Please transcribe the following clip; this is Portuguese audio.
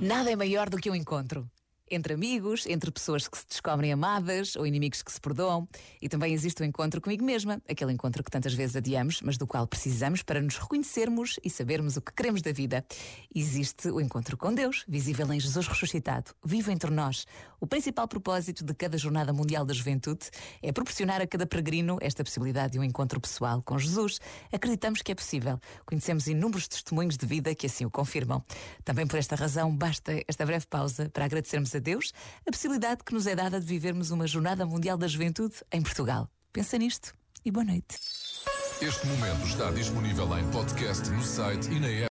Nada é maior do que um encontro. Entre amigos, entre pessoas que se descobrem amadas ou inimigos que se perdoam. E também existe o encontro comigo mesma, aquele encontro que tantas vezes adiamos, mas do qual precisamos para nos reconhecermos e sabermos o que queremos da vida. Existe o encontro com Deus, visível em Jesus ressuscitado, vivo entre nós. O principal propósito de cada Jornada Mundial da Juventude é proporcionar a cada peregrino esta possibilidade de um encontro pessoal com Jesus. Acreditamos que é possível. Conhecemos inúmeros testemunhos de vida que assim o confirmam. Também por esta razão, basta esta breve pausa para agradecermos a a Deus a possibilidade que nos é dada de vivermos uma Jornada Mundial da Juventude em Portugal. Pensa nisto e boa noite. Este momento está disponível em podcast no site e na app.